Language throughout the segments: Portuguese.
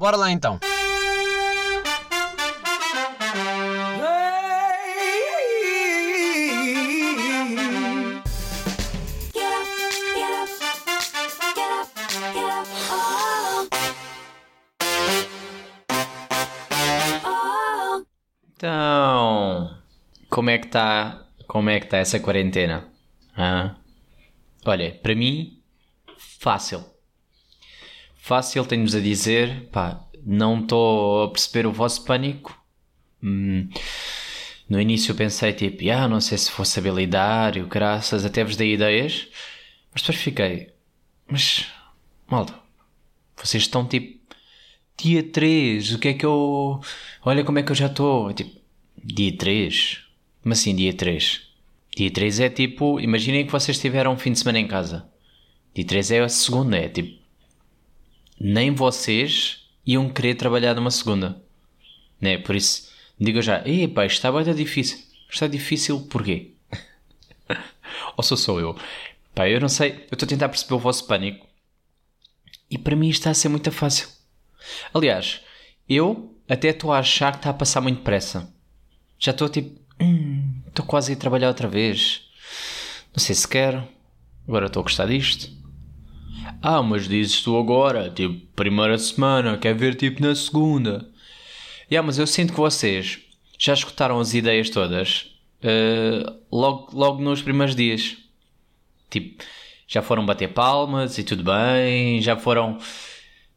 Bora lá então. Então, como é que está, como é que tá essa quarentena? Ah? Olha, para mim, fácil. Fácil, tenho-vos a dizer, pá, não estou a perceber o vosso pânico. Hum, no início pensei tipo, ah, não sei se vou saber graças, até vos dei ideias, mas depois fiquei, mas, malta, vocês estão tipo, dia 3, o que é que eu, olha como é que eu já estou, tipo, dia 3? Como assim dia 3? Dia 3 é tipo, imaginem que vocês tiveram um fim de semana em casa. Dia 3 é a segunda, é tipo, nem vocês iam querer trabalhar numa segunda. Né? Por isso, digo já, ei isto está bem difícil. Está difícil porquê? Ou sou só eu? Pá, eu não sei, eu estou a tentar perceber o vosso pânico. E para mim está a ser muito fácil. Aliás, eu até estou a achar que está a passar muito depressa. Já estou tipo, hum, estou quase a ir trabalhar outra vez. Não sei se quero. Agora estou a gostar disto. Ah, mas dizes tu agora, tipo, primeira semana, quer ver tipo na segunda. Yeah, mas eu sinto que vocês já escutaram as ideias todas uh, logo, logo nos primeiros dias. Tipo, já foram bater palmas e tudo bem, já foram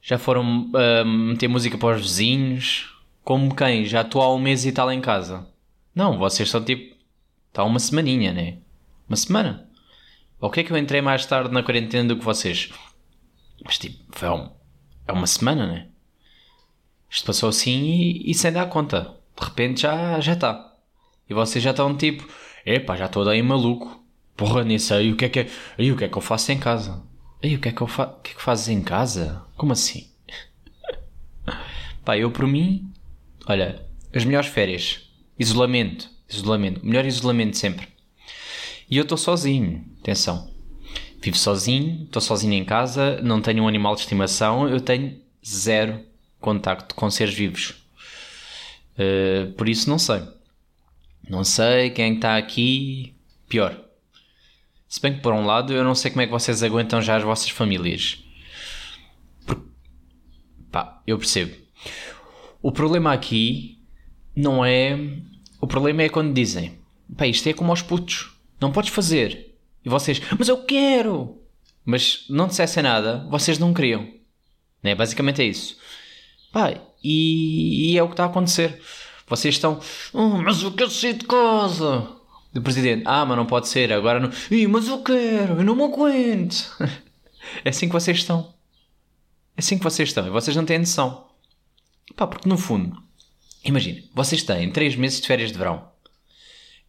já foram uh, meter música para os vizinhos. Como quem? Já estou há um mês e tal em casa. Não, vocês são tipo. Está uma semaninha, né? Uma semana. O que é que eu entrei mais tarde na quarentena do que vocês? Mas tipo, foi um, é uma semana, né? Isto passou assim e, e sem dar conta. De repente já já está. E vocês já estão tipo, epá, já estou daí maluco. Porra, nem sei o que é que. E o que é que eu faço em casa? E o que é que eu faço? O que é que fazes em casa? Como assim? Pá, eu por mim, olha, as melhores férias, isolamento, isolamento, melhor isolamento sempre. E eu estou sozinho, atenção. Vivo sozinho, estou sozinho em casa, não tenho um animal de estimação, eu tenho zero contacto com seres vivos. Uh, por isso não sei. Não sei quem está aqui. Pior. Se bem que por um lado eu não sei como é que vocês aguentam já as vossas famílias. Por... Pá, eu percebo. O problema aqui não é. O problema é quando dizem: pá, isto é como aos putos. Não podes fazer. E vocês, mas eu quero! Mas não dissessem nada, vocês não queriam. Né? Basicamente é isso. Pai, e, e, é o que está a acontecer. Vocês estão, oh, mas eu quero sair de casa. Do presidente, ah, mas não pode ser, agora não. Ih, mas eu quero, eu não me aguento. é assim que vocês estão. É assim que vocês estão e vocês não têm noção. Pá, porque no fundo, imagina, vocês têm 3 meses de férias de verão.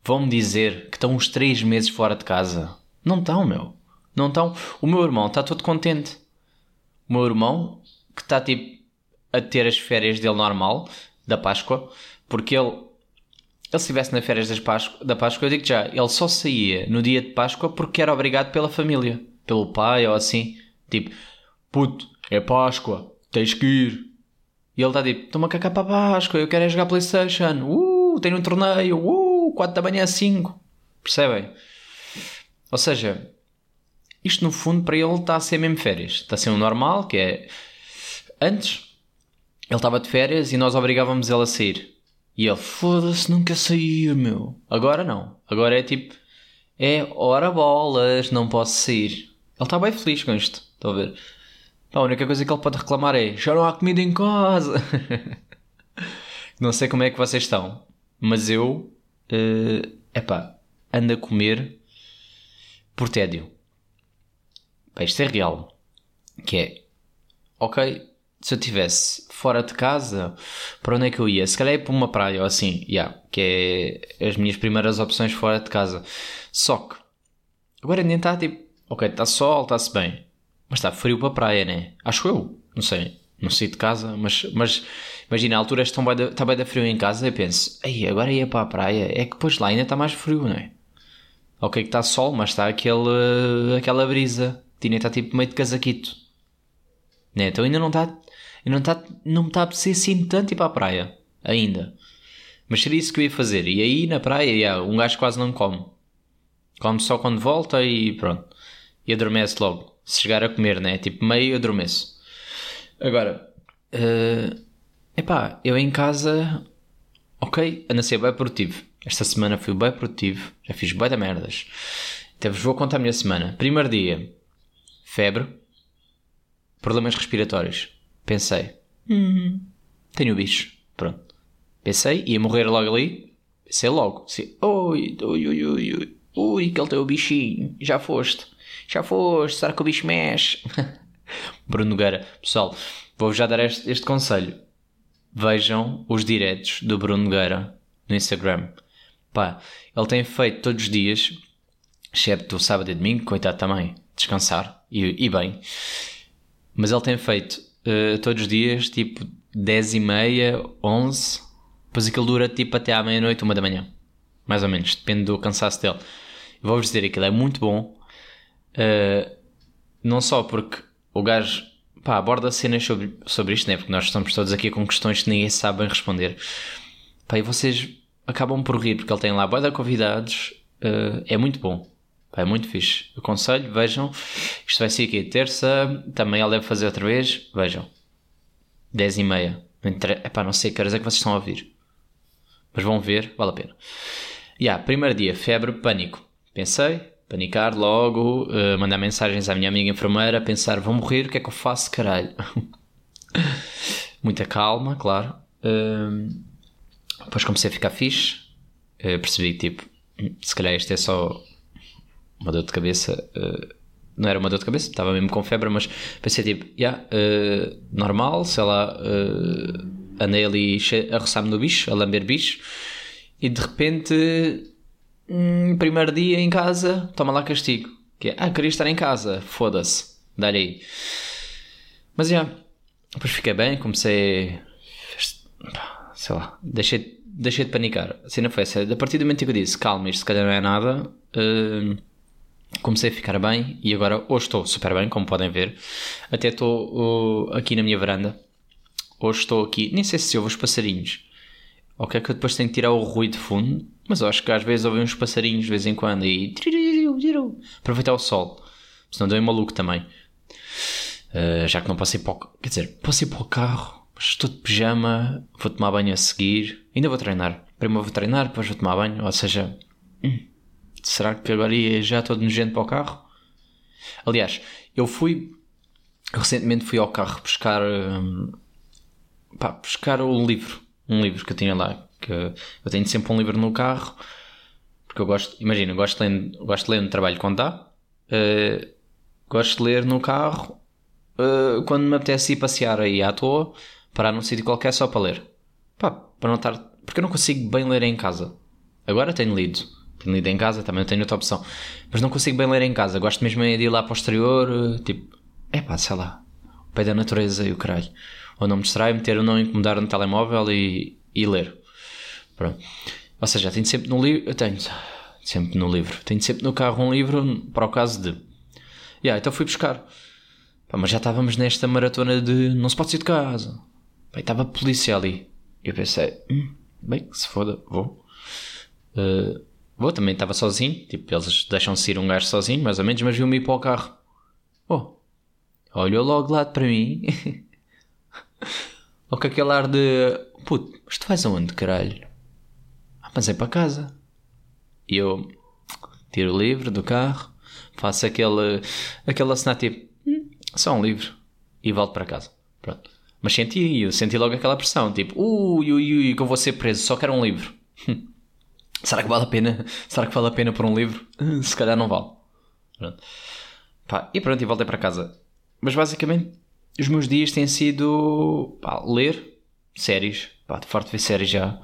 Vão-me dizer que estão uns 3 meses fora de casa. Não estão, meu. Não estão. O meu irmão está todo contente. O meu irmão, que está tipo a ter as férias dele normal, da Páscoa, porque ele, ele se estivesse nas férias das Páscoa, da Páscoa, eu digo já, ele só saía no dia de Páscoa porque era obrigado pela família, pelo pai ou assim. Tipo, puto, é Páscoa, tens que ir. E ele está tipo, toma cá para a Páscoa, eu quero é jogar Playstation, uh, tenho um torneio, uh, 4 da manhã 5. Percebem? Ou seja, isto no fundo para ele está a ser mesmo férias. Está a ser o um normal, que é. Antes, ele estava de férias e nós obrigávamos ele a sair. E ele, foda-se, nunca sair, meu. Agora não. Agora é tipo. É hora bolas, não posso sair. Ele está bem feliz com isto. Estão a ver? A única coisa que ele pode reclamar é: já não há comida em casa. não sei como é que vocês estão, mas eu uh, epá, anda a comer por tédio. Pá, isto é real. Que é, ok, se eu estivesse fora de casa, para onde é que eu ia? Se calhar ia para uma praia ou assim, yeah, que é as minhas primeiras opções fora de casa. Só que, agora nem está tipo, ok, está sol, está-se bem, mas está frio para a praia, né? Acho eu, não sei, não sei de casa, mas, mas Imagina, a altura está bem, da, está bem da frio em casa e penso, ei, agora ia para a praia. É que depois lá ainda está mais frio, não é? Ok que está sol, mas está aquele, aquela brisa. Tina está tipo meio de casaquito. Né? Então ainda não está... Não, tá, não me está a apetecer assim tanto ir para a praia, ainda. Mas seria isso que eu ia fazer. E aí na praia, yeah, um gajo quase não come. Come só quando volta e pronto. E adormece logo. Se chegar a comer, né? Tipo, meio adormeço. Agora, uh, epá, eu em casa, ok, ando a ser bem produtivo. Esta semana fui bem produtivo. Já fiz bem da merdas. Então vos vou contar a minha semana. Primeiro dia, febre, problemas respiratórios. Pensei, hum, tenho o bicho. Pronto. Pensei, ia morrer logo ali. Pensei logo. Assim, oi, oi, oi, oi, oi. Ui, que ele tem o bichinho. Já foste. Já foste. Será que o bicho mexe? Bruno Nogueira. Pessoal, vou-vos já dar este, este conselho. Vejam os diretos do Bruno Nogueira no Instagram. Pá, ele tem feito todos os dias, excepto sábado e domingo, coitado também, descansar e, e bem. Mas ele tem feito uh, todos os dias, tipo 10 e meia, 11, depois aquilo dura tipo até à meia-noite, uma da manhã. Mais ou menos, depende do cansaço dele. Vou-vos dizer, aquilo é muito bom. Uh, não só porque o gajo pá, aborda cenas sobre, sobre isto, né? porque nós estamos todos aqui com questões que ninguém sabe bem responder. Pá, e vocês acabam por rir, porque ele tem lá boa de convidados. Uh, é muito bom. Pá, é muito fixe. Aconselho, vejam. Isto vai ser aqui terça. Também ele deve fazer outra vez. Vejam. 10 e meia. Epá, não sei que horas é que vocês estão a ouvir. Mas vão ver, vale a pena. Yeah, primeiro dia, febre, pânico. Pensei, panicar logo, uh, mandar mensagens à minha amiga enfermeira, pensar, vou morrer, o que é que eu faço, caralho? Muita calma, claro. Uh, depois comecei a ficar fixe. Uh, percebi que, tipo, se calhar isto é só uma dor de cabeça. não era uma dor de cabeça, estava mesmo com febre, mas pensei, tipo, yeah, normal, sei lá andei ali a roçar-me no bicho, a lamber bicho, e de repente, hum, primeiro dia em casa, toma lá castigo. Que é, ah, queria estar em casa, foda-se, dá-lhe aí. Mas já, depois fiquei bem, comecei. sei lá, deixei, deixei de panicar. Assim não foi. A partir do momento que eu disse, calma, isto se calhar não é nada. Uh, comecei a ficar bem e agora hoje estou super bem, como podem ver. Até estou uh, aqui na minha varanda Hoje estou aqui, nem sei se ouve os passarinhos. Ok, que eu depois tenho que tirar o ruído de fundo, mas eu acho que às vezes ouvi uns passarinhos de vez em quando e. Aproveitar o sol. Senão deu maluco também. Uh, já que não passei para o. Quer dizer, passei para o carro, mas estou de pijama, vou tomar banho a seguir. Ainda vou treinar. Primeiro vou treinar, depois vou tomar banho. Ou seja, hum, será que agora ia já todo nojento para o carro? Aliás, eu fui. Recentemente fui ao carro buscar. Hum, pá, buscar um livro, um livro que eu tinha lá, que eu tenho sempre um livro no carro, porque eu gosto, imagina, gosto de ler, gosto de ler no trabalho quando dá, uh, gosto de ler no carro uh, quando me apetece ir passear aí à toa, parar num sítio qualquer só para ler. Pá, para não estar, porque eu não consigo bem ler em casa. Agora tenho lido, tenho lido em casa, também tenho outra opção, mas não consigo bem ler em casa. Gosto mesmo de ir lá para o exterior, uh, tipo, é pá, sei lá, o pé da natureza e o caralho ou não me distrai, meter ou não incomodar no telemóvel e, e ler. Pronto. Ou seja, tenho sempre no livro, tenho sempre no livro, tenho sempre no carro um livro para o caso de. Yeah, então fui buscar. Pá, mas já estávamos nesta maratona de não se pode sair de casa. Pá, estava a polícia ali. Eu pensei, hum, bem, se foda, vou. Uh, vou, também estava sozinho. Tipo, eles deixam-se ir um gajo sozinho, mais ou menos, mas viu-me ir para o carro. Oh, olhou logo lado para mim. Ou com aquele ar de puto, mas tu vais aonde, caralho? Ah, mas é para casa. E eu tiro o livro do carro, faço aquele, aquele assinar tipo, hum, só um livro, e volto para casa. Pronto. Mas senti, eu senti logo aquela pressão, tipo, ui, ui, ui, que eu vou ser preso, só quero um livro. Será que vale a pena? Será que vale a pena por um livro? Se calhar não vale. Pronto. Pá, e pronto, e voltei para casa. Mas basicamente os meus dias têm sido pá, ler séries. Pá, de forte ver séries já.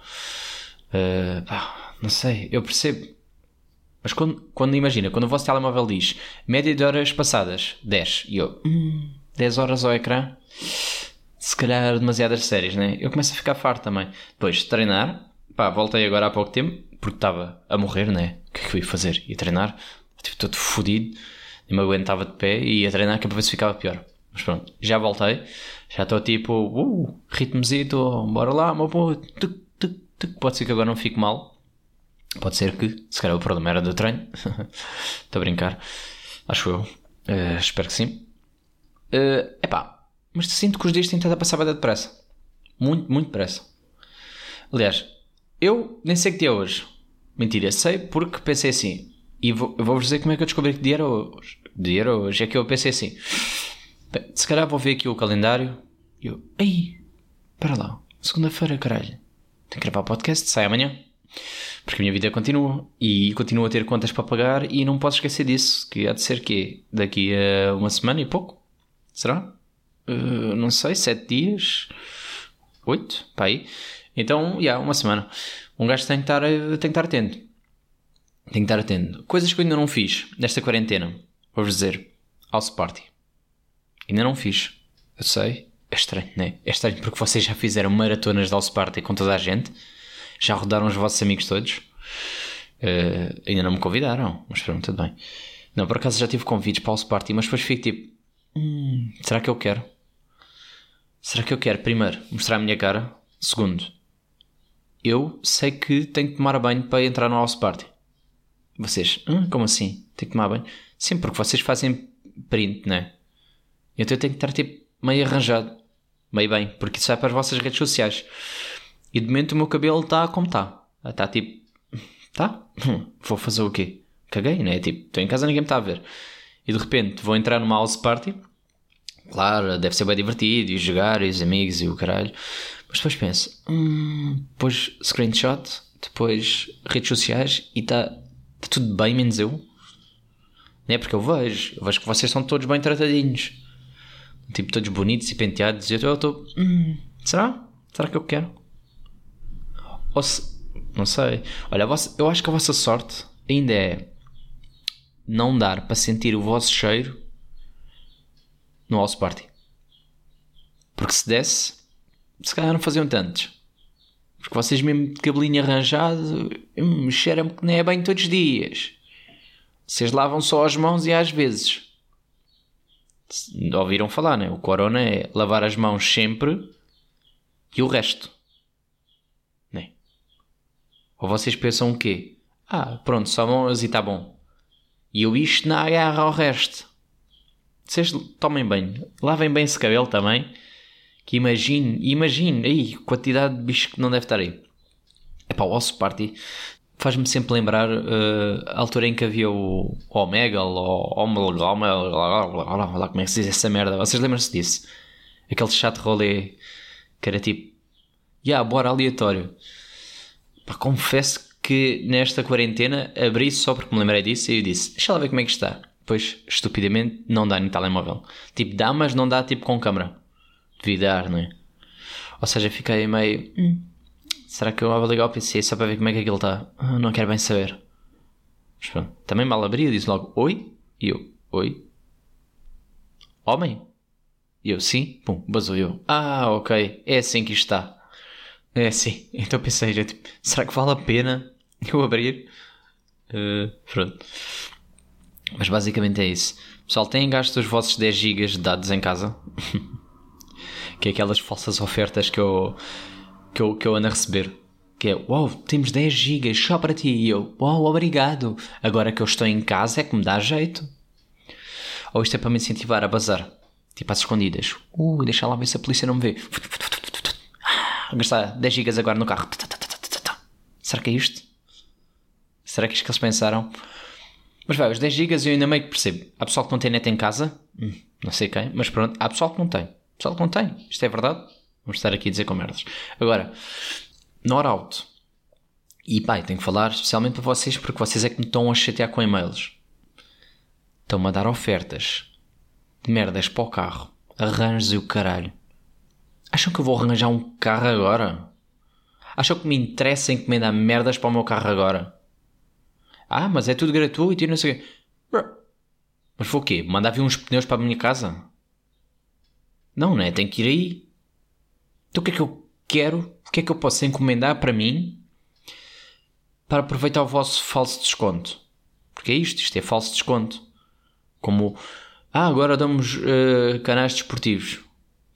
Uh, pá, não sei, eu percebo. Mas quando, quando imagina, quando o vosso telemóvel diz média de horas passadas 10 e eu hum, 10 horas ao ecrã, se calhar demasiadas séries, né? Eu começo a ficar farto também. Depois, treinar, pá, voltei agora há pouco tempo porque estava a morrer, né? O que é que eu ia fazer? Ia treinar, tipo, todo fodido, nem me aguentava de pé e ia treinar que é para ver se ficava pior. Mas pronto, já voltei. Já estou tipo, uh, ritmozito, bora lá, meu puto. Tuc, tuc, tuc. Pode ser que agora não fique mal. Pode ser que, se calhar o problema era do treino. Estou a brincar. Acho eu. Uh, espero que sim. Uh, epá, mas sinto que os dias têm estado a passar bem depressa. Muito, muito depressa. Aliás, eu nem sei que dia é hoje. Mentira, sei porque pensei assim. E vou, vou-vos dizer como é que eu descobri que dia era hoje. Dia era hoje. É que eu pensei assim. Se calhar vou ver aqui o calendário. E eu, ei, para lá. Segunda-feira, caralho. Tenho que gravar podcast, sai amanhã. Porque a minha vida continua. E continuo a ter contas para pagar e não posso esquecer disso. Que há de ser que daqui a uma semana e pouco. Será? Uh, não sei, sete dias. Oito, para aí. Então, já, yeah, uma semana. Um gajo tem que estar, tem que estar atento. Tem que estar atento. Coisas que eu ainda não fiz nesta quarentena. Vou-vos dizer. House Party. Ainda não fiz. Eu sei. É estranho, não é? É estranho porque vocês já fizeram maratonas de House Party com toda a gente. Já rodaram os vossos amigos todos. Uh, ainda não me convidaram. Mas pronto, tudo bem. Não, por acaso já tive convites para House Party, mas depois fico tipo... Hum, será que eu quero? Será que eu quero, primeiro, mostrar a minha cara? Segundo, eu sei que tenho que tomar banho para entrar no house party. Vocês, hum, como assim? Tenho que tomar banho? Sim, porque vocês fazem print, né? Então eu tenho que estar tipo meio arranjado, meio bem, porque isso vai para as vossas redes sociais. E de momento o meu cabelo está como está. Está tipo, tá? Vou fazer o quê? Caguei, né? Tipo, estou em casa ninguém me está a ver. E de repente vou entrar numa house party. Claro, deve ser bem divertido e jogar e os amigos e o caralho. Mas depois penso, hum, depois screenshot, depois redes sociais e está tá tudo bem, menos eu. Não é porque eu vejo, eu vejo que vocês estão todos bem tratadinhos. Tipo, todos bonitos e penteados. E eu estou, hum, será? Será que eu quero? Ou se, não sei. Olha, vossa, eu acho que a vossa sorte ainda é não dar para sentir o vosso cheiro no house party. Porque se desse, se calhar não faziam tantos. Porque vocês mesmo de cabelinho arranjado, hum, cheiram que nem é bem todos os dias. Vocês lavam só as mãos e às vezes. Ouviram falar, né? O corona é lavar as mãos sempre e o resto. Né? Ou vocês pensam o quê? Ah, pronto, só mãos e está bom. E eu isto na agarra ao resto. Vocês tomem bem, lavem bem esse cabelo também. Que imagine, imagine, aí, quantidade de bicho que não deve estar aí. É para o Osso Party faz-me sempre lembrar uh, a altura em que havia o Omega, ou Omega, lá como é que se diz essa merda. Vocês lembram-se disso? Aquele chat rolê que era tipo, yeah, bora aleatório. Pá, confesso que nesta quarentena abri só porque me lembrei disso e eu disse, deixa lá ver como é que está. Depois, estupidamente, não dá no telemóvel. Tipo, dá, mas não dá tipo com câmera. Devia dar, não é? Ou seja, fiquei meio. Hum, será que eu vou ligar o PC só para ver como é que aquilo está? Ah, não quero bem saber. Mas pronto. Também mal abri, eu disse logo oi. E eu, oi? Homem? E eu, sim. Pum, basou eu. Ah, ok. É assim que está. É assim. Então pensei, já, tipo, será que vale a pena eu abrir? Uh, pronto. Mas basicamente é isso. Pessoal, têm gasto os vossos 10 GB de dados em casa? que é aquelas falsas ofertas que eu, que eu, que eu ando a receber. Que é, uau, wow, temos 10 GB só para ti. E eu, uau, wow, obrigado. Agora que eu estou em casa é que me dá jeito. Ou isto é para me incentivar a bazar. Tipo às escondidas. Uh, deixa lá ver se a polícia não me vê. Ah, gastar 10 GB agora no carro. Será que é isto? Será que é isto que eles pensaram? Mas vai, os 10 GB eu ainda meio que percebo. Há pessoal que não tem net em casa. Hum, não sei quem, mas pronto. Há pessoal que não tem. Pessoal que não tem. Isto é verdade. Vamos estar aqui a dizer com merdas. Agora, not out. E pá, tenho que falar especialmente para vocês porque vocês é que me estão a chatear com e-mails. Estão-me a dar ofertas de merdas para o carro. Arranjos e o caralho. Acham que eu vou arranjar um carro agora? Acham que me interessa encomendar merdas para o meu carro agora? Ah, mas é tudo gratuito e não sei o quê. Mas foi o quê? Mandar vir uns pneus para a minha casa? Não, né? Tem que ir aí. Então o que é que eu quero? O que é que eu posso encomendar para mim para aproveitar o vosso falso desconto? Porque é isto, isto é falso desconto. Como Ah, agora damos uh, canais desportivos.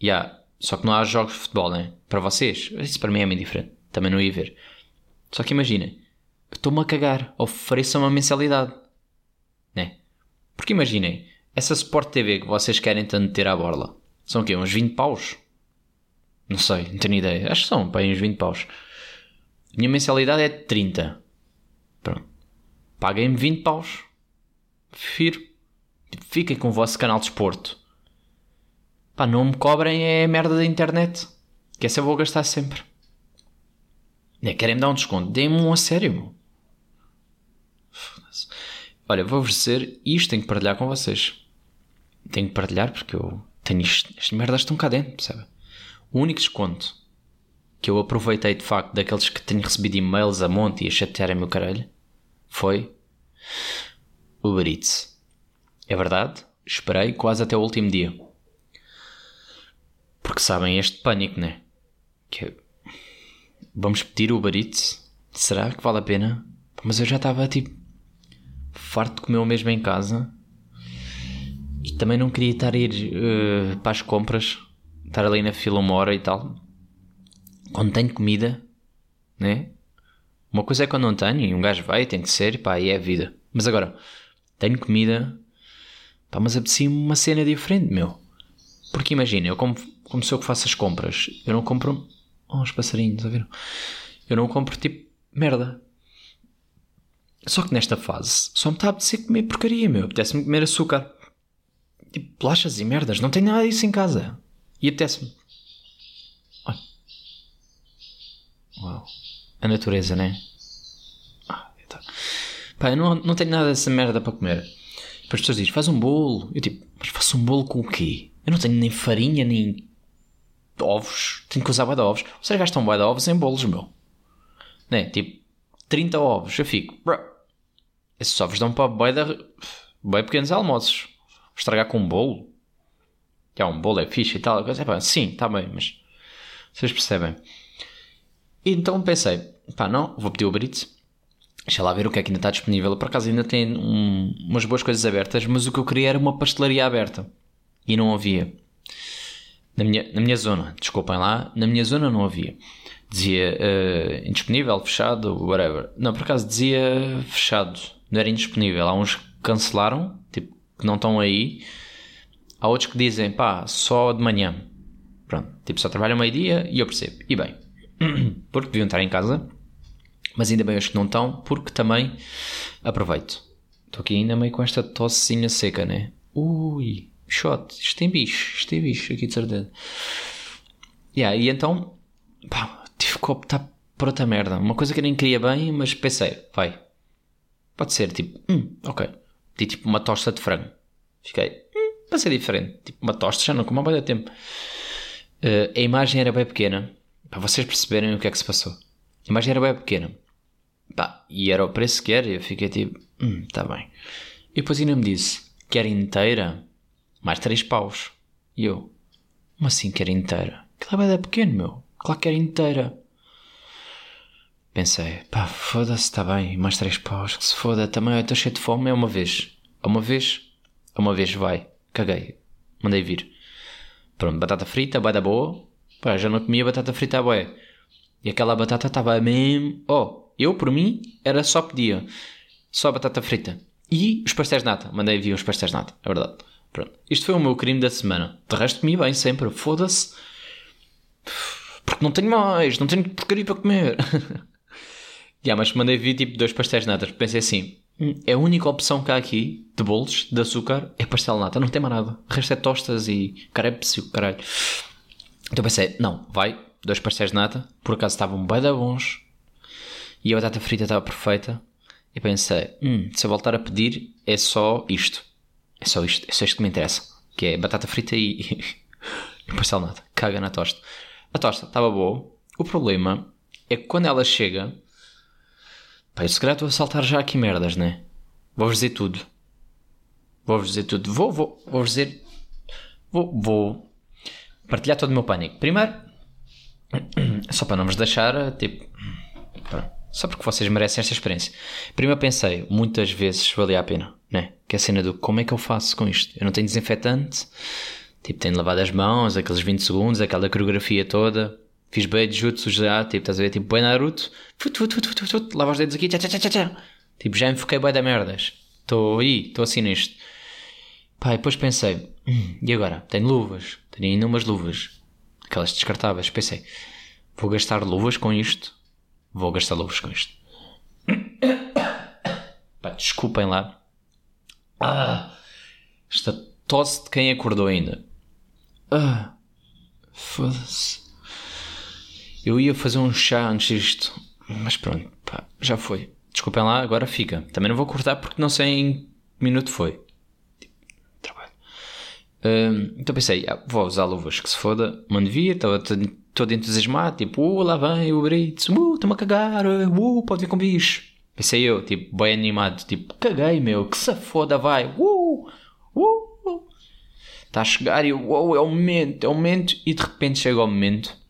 Yeah. Só que não há jogos de futebol, né? Para vocês. Isso para mim é muito diferente. Também não ia ver. Só que imaginem. Estou-me a cagar. Ofereçam uma mensalidade. Né? Porque imaginem. Essa Sport TV que vocês querem tanto ter à borla. São o quê? Uns 20 paus? Não sei. Não tenho ideia. Acho que são. Para uns 20 paus. Minha mensalidade é de 30. Pronto. Paguem-me 20 paus. Prefiro. Fiquem com o vosso canal de esporto. Pá, não me cobrem é merda da internet. Que essa eu vou gastar sempre. É, querem me dar um desconto? Deem-me um a sério. Olha, vou oferecer isto tenho que partilhar com vocês. Tenho que partilhar porque eu tenho isto. Estas merdas estão cá dentro, percebe? O único desconto que eu aproveitei de facto daqueles que tenho recebido e-mails a monte e a chatearem meu caralho foi Uber Eats. É verdade, esperei quase até o último dia. Porque sabem este pânico, né? Que é, vamos pedir o Uber Eats? Será que vale a pena? Mas eu já estava tipo farto de comer o mesmo em casa e também não queria estar a ir uh, para as compras, estar ali na fila uma hora e tal. Quando tenho comida, né? Uma coisa é quando não tenho e um gajo vai, tem que ser, pá, e é a vida. Mas agora, tenho comida, pá, mas apetecia uma cena diferente, meu. Porque imagina, eu como, como sou eu que faço as compras, eu não compro. Oh, uns passarinhos, ver? Eu não compro tipo merda. Só que nesta fase só me está a apetecer comer porcaria, meu. Apetece-me comer açúcar. Tipo, bolachas e merdas. Não tenho nada disso em casa. E apetece-me. Uau. A natureza, né? Ah, tá. Pá, eu não, não tenho nada dessa merda para comer. Depois as pessoas dizem, faz um bolo. Eu tipo, mas faço um bolo com o quê? Eu não tenho nem farinha, nem ovos. Tenho que usar bué de ovos. Vocês gastam bué de ovos em bolos, meu. Né? Tipo, 30 ovos. Eu fico, bro. Esses ovos dão para bué de... Bué pequenos almoços. Estragar com um bolo. Já, um bolo é fixe e tal. É, pá, sim, está bem, mas... Vocês percebem. Então pensei, pá, não, vou pedir o Uber Eats. Deixa lá ver o que é que ainda está disponível. Por acaso ainda tem um, umas boas coisas abertas, mas o que eu queria era uma pastelaria aberta e não havia. Na minha, na minha zona, desculpem lá, na minha zona não havia. Dizia uh, indisponível, fechado, whatever. Não, por acaso dizia fechado, não era indisponível. Há uns que cancelaram, tipo, que não estão aí. Há outros que dizem, pá, só de manhã. Pronto, tipo, só trabalham meio-dia e eu percebo. E bem, porque deviam estar em casa, mas ainda bem os que não estão, porque também aproveito. Estou aqui ainda meio com esta tossezinha seca, né? Ui, shot, isto tem bicho, isto tem bicho aqui de certeza. Yeah, e então, pá, tive que optar por outra merda. Uma coisa que eu nem queria bem, mas pensei, vai, pode ser tipo, hum, ok. Di tipo uma tosta de frango. Fiquei, vai ser diferente. Tipo uma tosta, já não como há bem tempo. Uh, a imagem era bem pequena, para vocês perceberem o que é que se passou. A imagem era bem pequena. Pá, e era o preço que era, e eu fiquei tipo, hum, tá bem. E depois ainda me disse que era inteira mais 3 paus. E eu, como assim que era inteira? Aquilo é pequeno, meu. Claro que era inteira. Pensei, pá, foda-se, está bem, mais 3 paus, que se foda, também eu estou cheio de fome, é uma vez. É uma vez, é uma vez, vai. Caguei. Mandei vir. Pronto, batata frita, vai da boa. Pá, já não comia batata frita, boé. E aquela batata estava mesmo. Oh, eu por mim era só pedia. Só batata frita. E os pastéis de nata. Mandei vir os pastéis de nata, é verdade. Pronto. Isto foi o meu crime da semana. De resto, comi bem sempre. Foda-se. Porque não tenho mais. Não tenho porcaria para comer. yeah, mas mandei vir tipo dois pastéis de nata. Pensei assim. Hum, a única opção que há aqui de bolos, de açúcar, é pastel nata. Não tem mais nada. O resto é tostas e crepes e o caralho. Então pensei, não, vai, dois pastéis de nata. Por acaso estavam bem da bons. E a batata frita estava perfeita. E pensei, hum, se eu voltar a pedir, é só isto. É só isto, é só isto que me interessa. Que é batata frita e, e pastel nada. Caga na tosta. A tosta estava boa. O problema é que quando ela chega. Pá, eu se calhar estou a saltar já aqui merdas, né? Vou-vos dizer tudo. Vou-vos dizer tudo. Vou, vou, vou-vos dizer. Vou, vou partilhar todo o meu pânico. Primeiro, só para não vos deixar, tipo. Só porque vocês merecem esta experiência. Primeiro pensei, muitas vezes valia a pena, né? Que é a cena do como é que eu faço com isto? Eu não tenho desinfetante, tipo, tenho lavado as mãos, aqueles 20 segundos, aquela coreografia toda. Fiz bem de jutsu já, tipo, estás a ver, tipo, bem Naruto, fut, fut, fut, fut, fut, lava os dedos aqui, tchá, tchá, tchá, tchá. Tipo, já enfoquei bem da merdas. Estou aí, estou assim nisto. Pá, e depois pensei, hum, e agora? Tenho luvas, tenho ainda umas luvas, aquelas descartáveis. Pensei, vou gastar luvas com isto? Vou gastar luvas com isto. Pá, desculpem lá. Ah, esta tosse de quem acordou ainda. Ah, foda-se. Eu ia fazer um chá antes disto, mas pronto, pá, já foi. Desculpem lá, agora fica. Também não vou cortar porque não sei em que minuto foi. Trabalho. Hum, então pensei, ah, vou usar luvas, que se foda. Mano, vir, estava todo entusiasmado, tipo, uh, lá vem o Brits, uh, estou-me a cagar, uh, pode vir com bicho. Pensei eu, tipo, bem animado, tipo, caguei, meu, que se foda, vai, uh, uh. Está a chegar e eu, uh, é o momento, é o momento, e de repente chega o momento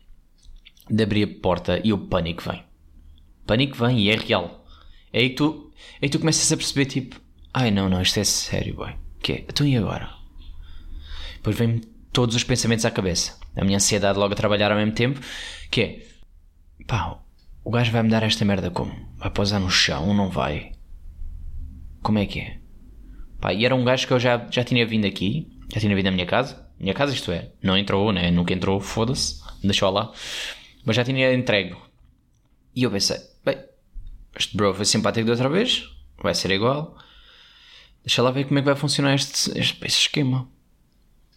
de abrir a porta e o pânico vem. Pânico vem e é real. É aí que tu, é aí tu começas a perceber, tipo, ai não, não, isto é sério, bem. Que é? Então e agora? Depois vem-me todos os pensamentos à cabeça. A minha ansiedade logo a trabalhar ao mesmo tempo, que é, pá, o gajo vai me dar esta merda como? Vai pousar no chão? Não vai? Como é que é? Pá, e era um gajo que eu já, já tinha vindo aqui, já tinha vindo à minha casa. Minha casa, isto é, não entrou, né? Nunca entrou, foda-se, deixou lá mas já tinha entregue. E eu pensei, bem, este bro foi simpático de outra vez, vai ser igual. Deixa lá ver como é que vai funcionar este, este, este esquema.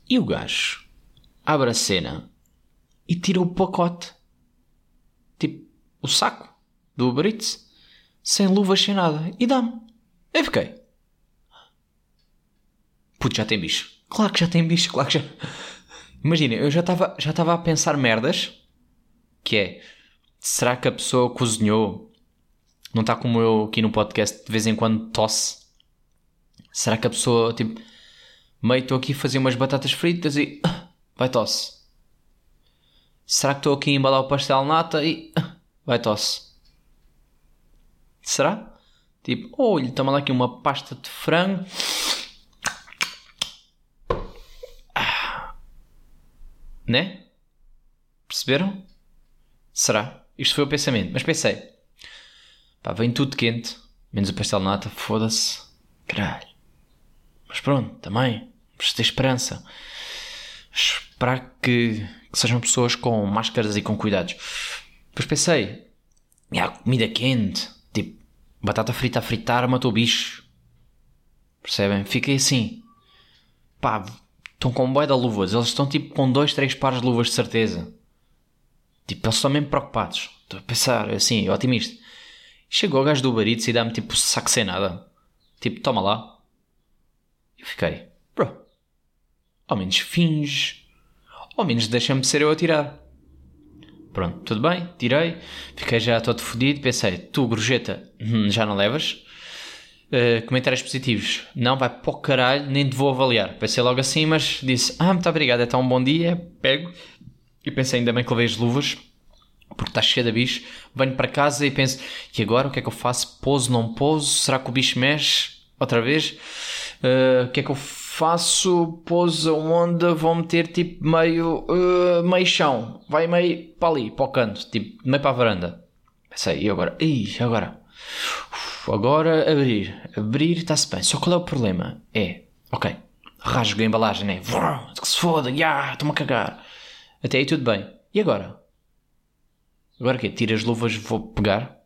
E o gajo abre a cena e tira o pacote, tipo o saco do Uber sem luvas, sem nada, e dá-me. Eu fiquei. Puto, já tem bicho. Claro que já tem bicho, claro que já. Imagina, eu já estava já a pensar merdas que é será que a pessoa cozinhou? Não está como eu aqui no podcast de vez em quando tosse? Será que a pessoa tipo meio estou aqui a fazer umas batatas fritas e vai tosse? Será que estou aqui a embalar o pastel nata e vai tosse? Será? Tipo, olha, toma lá aqui uma pasta de frango. Né? Perceberam? Será? Isto foi o pensamento. Mas pensei, pá, vem tudo quente, menos o pastel nata, foda-se. Caralho. Mas pronto, também, vamos ter esperança. Esperar que, que, sejam pessoas com máscaras e com cuidados. Depois pensei, há comida quente, tipo, batata frita a fritar matou bicho. Percebem? Fiquei assim. Pá, estão com um de luvas. Eles estão tipo com dois, três pares de luvas de certeza. Tipo, eles estão mesmo preocupados. Estou a pensar, assim, otimista. Chegou o gajo do Uber Eats e dá-me tipo saco sem nada. Tipo, toma lá. Eu fiquei, bro, ao menos finge. Ao menos deixa-me ser eu a tirar. Pronto, tudo bem, tirei. Fiquei já todo fodido. Pensei, tu, gorjeta, hum, já não levas? Uh, comentários positivos. Não, vai para o caralho, nem te vou avaliar. Pensei logo assim, mas disse, ah, muito obrigado, é tão bom dia. Pego, e pensei, ainda bem que levei as luvas, porque está cheio de bicho. Venho para casa e penso, e agora o que é que eu faço? Pouso, não pouso? Será que o bicho mexe outra vez? Uh, o que é que eu faço? Pouso onde vou meter tipo meio, uh, meio chão. Vai meio para ali, para o canto, tipo meio para a varanda. Pensei, e agora? Ih, agora? Uf, agora abrir. Abrir está-se bem. Só qual é o problema? É, ok, rasgo a embalagem, né? Que se foda, estou-me a cagar. Até aí tudo bem. E agora? Agora o quê? Tira as luvas, vou pegar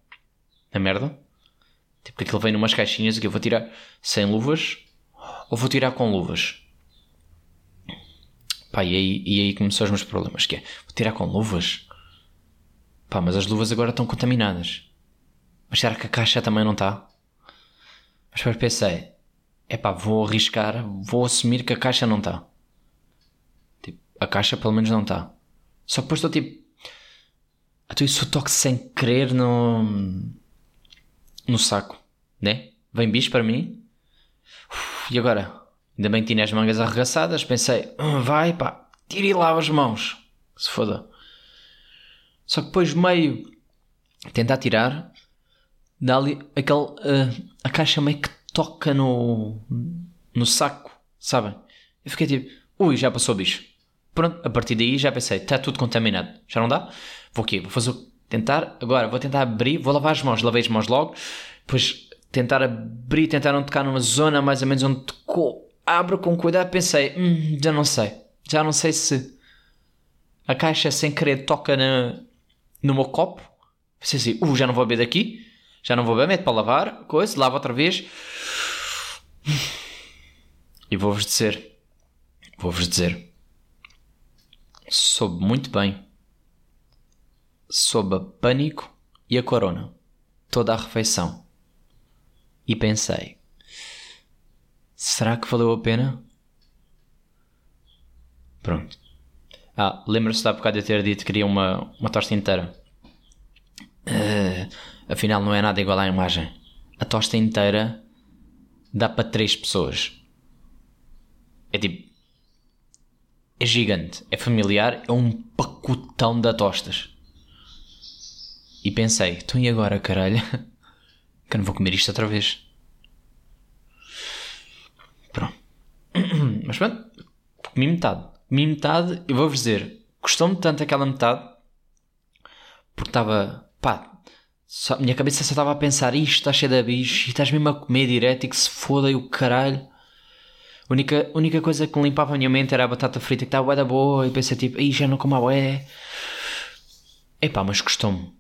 na merda? Tipo que aquilo vem numas caixinhas que eu vou tirar sem luvas ou vou tirar com luvas? Pá, e aí, e aí começou os meus problemas. Que é, vou tirar com luvas? Pá, mas as luvas agora estão contaminadas. Mas será que a caixa também não está? Mas depois pensei, é pá, vou arriscar, vou assumir que a caixa não está. A caixa pelo menos não está. Só que depois estou tipo. Então isso toque sem querer no. no saco, né? Vem bicho para mim. Uf, e agora? Ainda bem que tinha as mangas arregaçadas. Pensei, hum, vai pá, tira e lava as mãos. Se foda. Só que depois meio tentar tirar, dá ali aquele. Uh, a caixa meio que toca no. no saco, sabem? Eu fiquei tipo, ui, já passou o bicho. Pronto, a partir daí já pensei, está tudo contaminado. Já não dá? Vou o quê? Vou fazer tentar, agora vou tentar abrir, vou lavar as mãos, lavei as mãos logo, depois tentar abrir, tentar não tocar numa zona mais ou menos onde tocou. Abro com cuidado, pensei, hum, já não sei. Já não sei se a caixa sem querer toca na, no meu copo. Pensei assim, uh, já não vou beber daqui, já não vou beber, meto para lavar, coisa, lavo outra vez. E vou-vos dizer, vou-vos dizer, soube muito bem sob a pânico e a corona toda a refeição e pensei: será que valeu a pena? Pronto. Ah, lembra-se da bocado de ter dito que queria uma, uma tosta inteira. Uh, afinal, não é nada igual à imagem. A tosta inteira dá para três pessoas. É tipo é gigante, é familiar, é um pacotão de tostas. E pensei, então e agora, caralho? Que eu não vou comer isto outra vez. Pronto. Mas pronto, comi metade. Comi metade e vou-vos dizer, gostou-me tanto aquela metade porque estava, pá, só, minha cabeça só estava a pensar isto está cheio de bicho e estás mesmo a comer direto e que se foda e o caralho. A única, única coisa que limpava a minha mente era a batata frita que estava bué da boa e pensei tipo, aí já não como a bué. Epá, mas gostou-me.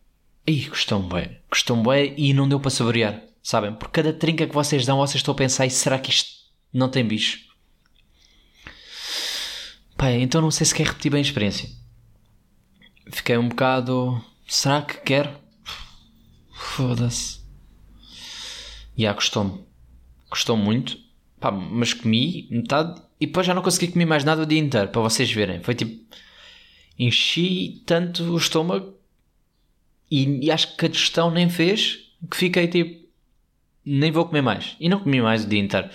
Ih, gostou-me bem. Gostou-me bem e não deu para saborear. Sabem? Por cada trinca que vocês dão, vocês estão a pensar, e será que isto não tem bicho? Pá, então não sei se quer repetir bem a experiência. Fiquei um bocado. Será que quero? Foda-se. E yeah, gostou-me. Gostou muito. Pá, mas comi metade e depois já não consegui comer mais nada o dia inteiro, para vocês verem. Foi tipo. Enchi tanto o estômago e, e acho que a digestão nem fez que fiquei tipo. Nem vou comer mais. E não comi mais o dia inteiro.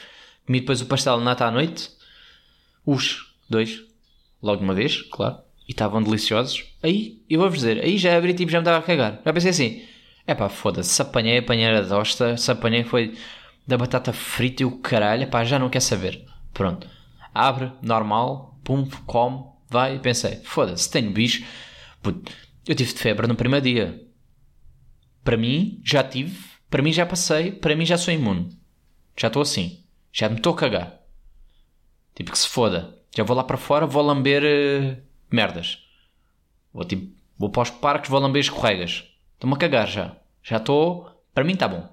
Comi depois o pastel de nata à noite. Os dois. Logo de uma vez, claro. E estavam deliciosos. Aí, eu vou-vos dizer, aí já abri tipo já me estava a cagar. Já pensei assim: é pá, foda-se. Se apanhei, apanhei a dosta. Se apanhei foi da batata frita e o caralho, pá, já não quer saber. Pronto. Abre, normal, pum, come, vai. Pensei, foda-se, tenho bicho. Eu tive de febre no primeiro dia. Para mim, já tive, para mim já passei, para mim já sou imune. Já estou assim. Já me estou a cagar. Tipo que se foda. Já vou lá para fora, vou lamber uh, merdas. Vou, tipo, vou para os parques, vou lamber escorregas. Estou-me a cagar já. Já estou. Para mim está bom.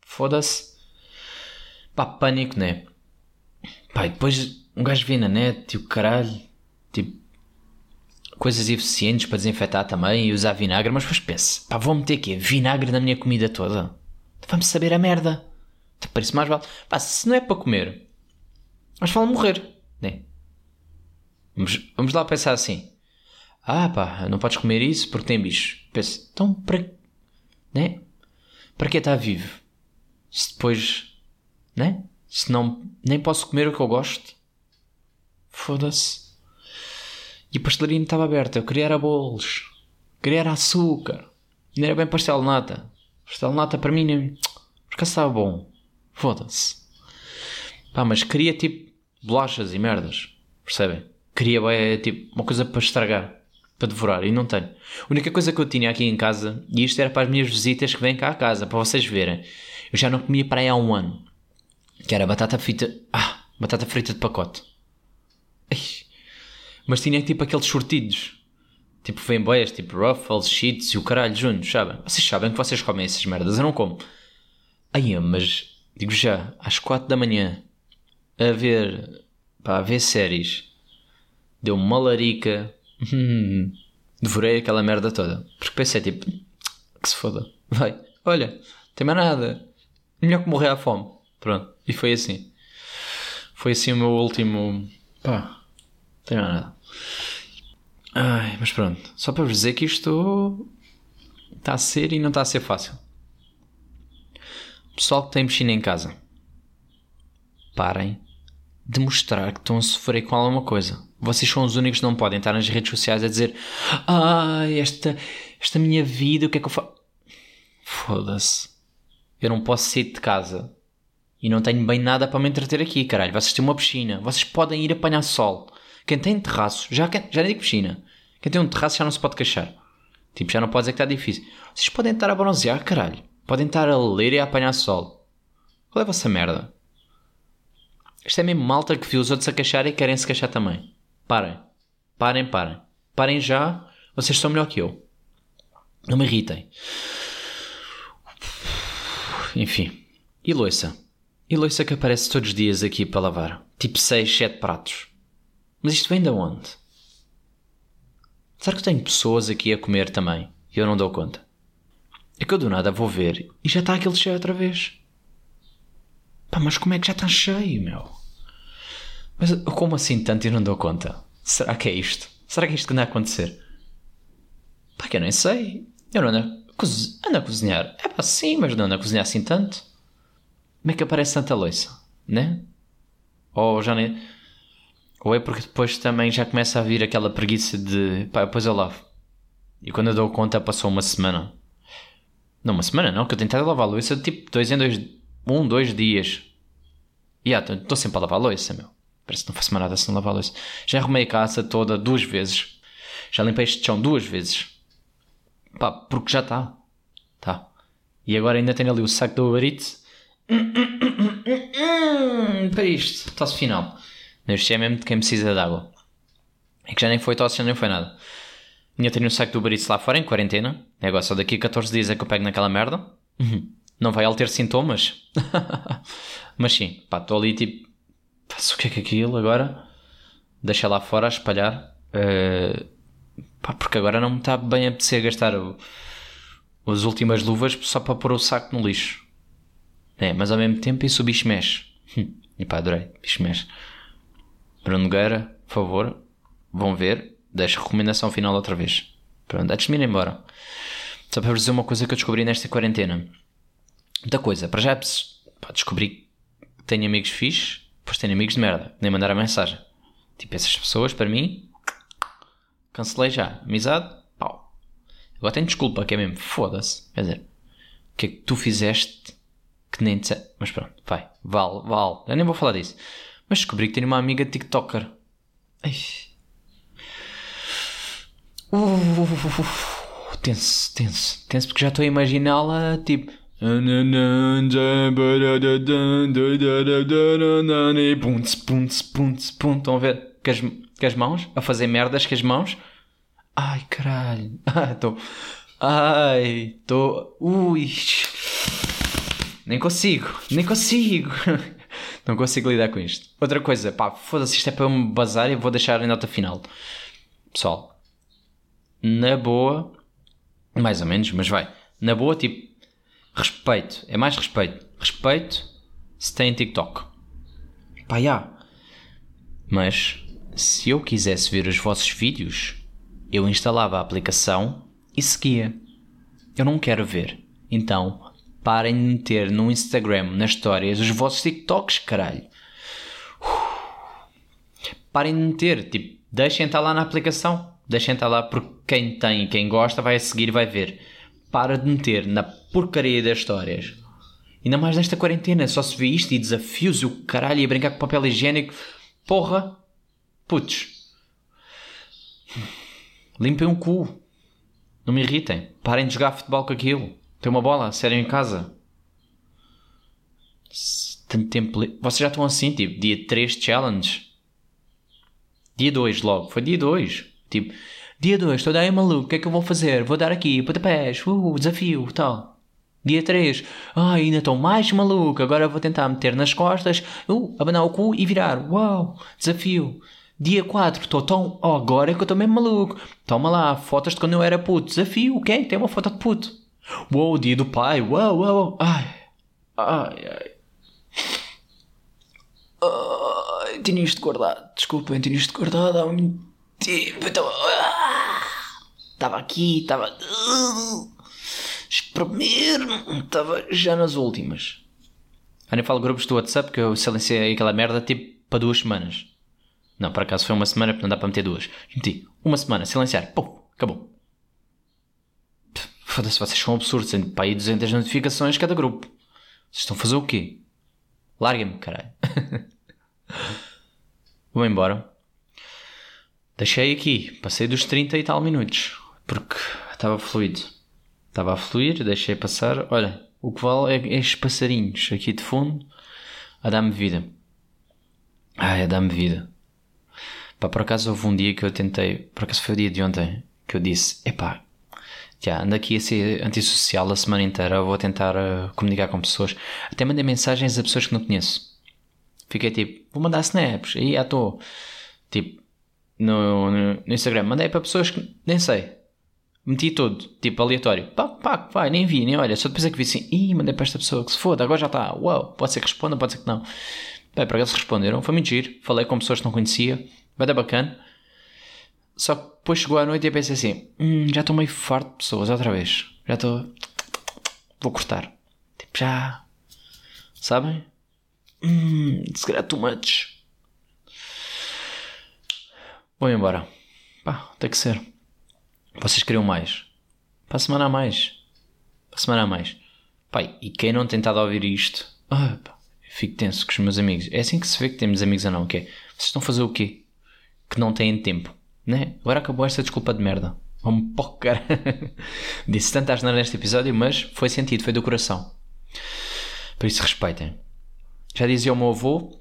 Foda-se. Pá, pânico, né? Pá, e depois um gajo vê na net e o caralho. Tipo, coisas eficientes para desinfetar também e usar vinagre, mas depois pense, pá, vou meter quê? Vinagre na minha comida toda? Vamos saber a merda. Parece mais vale. Pá, se não é para comer, mas vale morrer, né? Vamos, vamos lá pensar assim. Ah, pá, não podes comer isso porque tem bicho. Pense, então para. né? Para que está vivo? Se depois. Né? Se não. nem posso comer o que eu gosto. Foda-se. E a pastelaria estava aberta. Eu queria era bolos. Queria era açúcar. Não era bem pastel de nata. Pastel de nata para mim, nem... porque estava bom. Foda-se. Pá, mas queria tipo bolachas e merdas. Percebem? Queria bem, tipo, uma coisa para estragar. Para devorar. E não tenho. A única coisa que eu tinha aqui em casa, e isto era para as minhas visitas que vêm cá a casa, para vocês verem. Eu já não comia para aí há um ano. Que era batata frita. Ah, batata frita de pacote. Mas tinha tipo aqueles sortidos. Tipo, vem boias, tipo Ruffles, Cheats e o caralho juntos, sabem? Vocês sabem que vocês comem essas merdas, eu não como. Aí, mas digo já, às 4 da manhã, a ver, pá, a ver séries, deu uma larica, devorei aquela merda toda. Porque pensei, tipo, que se foda, vai, olha, tem mais nada, melhor que morrer à fome. Pronto, e foi assim. Foi assim o meu último, pá, tem mais nada. Ai, mas pronto, só para vos dizer que isto está a ser e não está a ser fácil. Pessoal que tem piscina em casa, parem de mostrar que estão a sofrer com alguma coisa. Vocês são os únicos que não podem estar nas redes sociais a dizer Ai, esta, esta minha vida, o que é que eu faço? Foda-se. eu não posso sair de casa e não tenho bem nada para me entreter aqui, caralho. Vocês têm uma piscina, vocês podem ir apanhar sol. Quem tem terraço, já, já nem digo piscina, quem tem um terraço já não se pode queixar. Tipo, já não pode dizer que está difícil. Vocês podem estar a bronzear, caralho. Podem estar a ler e a apanhar sol. Qual é a vossa merda? Isto é mesmo malta que viu os outros a queixar e querem se queixar também. Parem. Parem, parem. Parem já. Vocês são melhor que eu. Não me irritem. Enfim. E loiça? E loiça que aparece todos os dias aqui para lavar. Tipo 6, 7 pratos. Mas isto vem de onde? Será que tenho pessoas aqui a comer também? E eu não dou conta. É que eu do nada vou ver e já está aquele cheio outra vez. Pá, mas como é que já está cheio, meu? Mas como assim tanto e não dou conta? Será que é isto? Será que é isto que anda a acontecer? Pá, que eu nem sei. Eu não ando a, ando a cozinhar. É pá, sim, mas não ando a cozinhar assim tanto. Como é que aparece tanta louça? Né? Ou já nem... Ou é porque depois também já começa a vir aquela preguiça de... Pá, depois eu lavo. E quando eu dou conta passou uma semana. Não, uma semana não, que eu tentei lavar a louça tipo dois em dois... Um, dois dias. E ah, estou sempre a lavar a louça, meu. Parece que não faço mais nada se não lavar a louça. Já arrumei a casa toda duas vezes. Já limpei este chão duas vezes. Pá, porque já está. Tá. E agora ainda tenho ali o saco do Uber Eats. Para isto. Tosse final. Este é mesmo de quem precisa de água. É que já nem foi tosse, já nem foi nada. Ainda tenho o saco do Eats lá fora, em quarentena. É agora só daqui a 14 dias é que eu pego naquela merda. Não vai ele ter sintomas. Mas sim, pá, estou ali tipo faço o que é que é aquilo agora? Deixa lá fora a espalhar. Uh, pá, porque agora não me está bem a apetecer gastar o, as últimas luvas só para pôr o saco no lixo. É, mas ao mesmo tempo isso o bicho mexe. e pá, adorei, bicho mexe. Bruno Nogueira, por favor, vão ver. Deixa a recomendação final outra vez. Pronto, antes de me ir embora. Só para vos dizer uma coisa que eu descobri nesta quarentena. Muita coisa. Para já pá, descobri que tenho amigos fixes depois tenho amigos de merda, nem mandar a mensagem. Tipo, essas pessoas, para mim, cancelei já. Amizade, pau. Agora tenho desculpa, que é mesmo, foda-se. Quer dizer, o que é que tu fizeste que nem te. Mas pronto, vai, vale, vale. Eu nem vou falar disso. Mas descobri que tenho uma amiga TikToker. Uh, tenso, tenso, tenso, porque já estou a imaginá-la tipo Punts, punts, punts, punts. Estão a ver? Com as, com as mãos? A fazer merdas com as mãos? Ai, caralho. Estou. Ai, estou. Ui. Nem consigo. Nem consigo. Não consigo lidar com isto. Outra coisa, pá, foda-se, isto é para eu me bazar e vou deixar em nota final. Pessoal, na boa, mais ou menos, mas vai. Na boa, tipo, Respeito. É mais respeito. Respeito se tem TikTok. Pá, já. Mas, se eu quisesse ver os vossos vídeos, eu instalava a aplicação e seguia. Eu não quero ver. Então, parem de meter no Instagram, nas histórias, os vossos TikToks, caralho. Parem de meter. Tipo, deixem estar lá na aplicação. Deixem estar lá porque quem tem e quem gosta vai a seguir e vai ver para de meter na porcaria das histórias. Ainda mais nesta quarentena, só se vê isto e desafios e o caralho e brincar com papel higiênico. Porra! Putz! Limpem o cu. Não me irritem. Parem de jogar futebol com aquilo. Tem uma bola, sério em casa. Tanto tempo. Vocês já estão assim, tipo, dia 3 challenge. Dia 2 logo. Foi dia 2. Tipo, Dia 2, estou daí maluco, o que é que eu vou fazer? Vou dar aqui, pontapés, uh, desafio, tal. Dia 3, ah, ainda estou mais maluco, agora vou tentar meter nas costas, uh, abanar o cu e virar, uau, desafio. Dia 4, estou tão, oh, agora é que eu estou mesmo maluco. Toma lá, fotos de quando eu era puto, desafio, quem tem uma foto de puto? Uou, dia do pai, uau, uau, ai, ai, ai. Ai, tinha isto guardado, desculpem, tinha isto guardado há muito tempo, então... Estava aqui, estava. Espremer. Estava já nas últimas. Eu nem falo grupos do WhatsApp que eu silenciei aquela merda tipo para duas semanas. Não, por acaso foi uma semana porque não dá para meter duas. Meti uma semana, silenciar, pum, acabou. Foda-se, vocês são absurdos, tendo para aí 200 notificações cada grupo. Vocês estão a fazer o quê? Larguem-me, caralho. Vou embora. Deixei aqui, passei dos 30 e tal minutos, porque estava fluido. Estava a fluir, deixei passar. Olha, o que vale é estes passarinhos aqui de fundo a dar-me vida. Ai, a dar-me vida. Pá, por acaso houve um dia que eu tentei, por acaso foi o dia de ontem, que eu disse: epá, já ando aqui a ser antissocial a semana inteira, vou tentar uh, comunicar com pessoas. Até mandei mensagens a pessoas que não conheço. Fiquei tipo, vou mandar snaps, aí à toa. Tipo, no, no, no Instagram, mandei para pessoas que nem sei. Meti tudo, tipo aleatório. Pá, pá, vai, nem vi, nem olha. Só depois é que vi assim, ih, mandei para esta pessoa que se foda, agora já está. Uau, pode ser que responda, pode ser que não. Bem, para eles responderam, foi muito giro. Falei com pessoas que não conhecia, vai dar bacana. Só que depois chegou à noite e eu pensei assim: hum, já estou meio farto de pessoas outra vez. Já estou. Vou cortar. Tipo, já. Sabem? Hum, se calhar too much. Vou embora. Pá, tem que ser. Vocês queriam mais? Para a semana a mais. Para a semana a mais. Pai, e quem não tem tentado ouvir isto? Ah, fico tenso com os meus amigos. É assim que se vê que temos amigos ou não, que é, vocês estão a fazer o quê? Que não têm tempo, né? Agora acabou esta desculpa de merda. Vamos pocar. Disse tanta asneira neste episódio, mas foi sentido, foi do coração. Por isso respeitem. Já dizia o meu avô,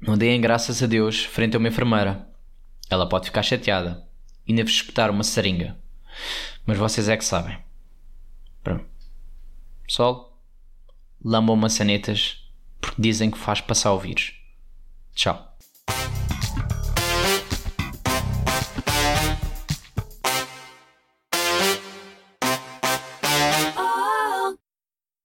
não deem graças a Deus frente a uma enfermeira. Ela pode ficar chateada e ainda vos espetar uma seringa. Mas vocês é que sabem. Pronto. Pessoal, lambam maçanetas porque dizem que faz passar o vírus. Tchau.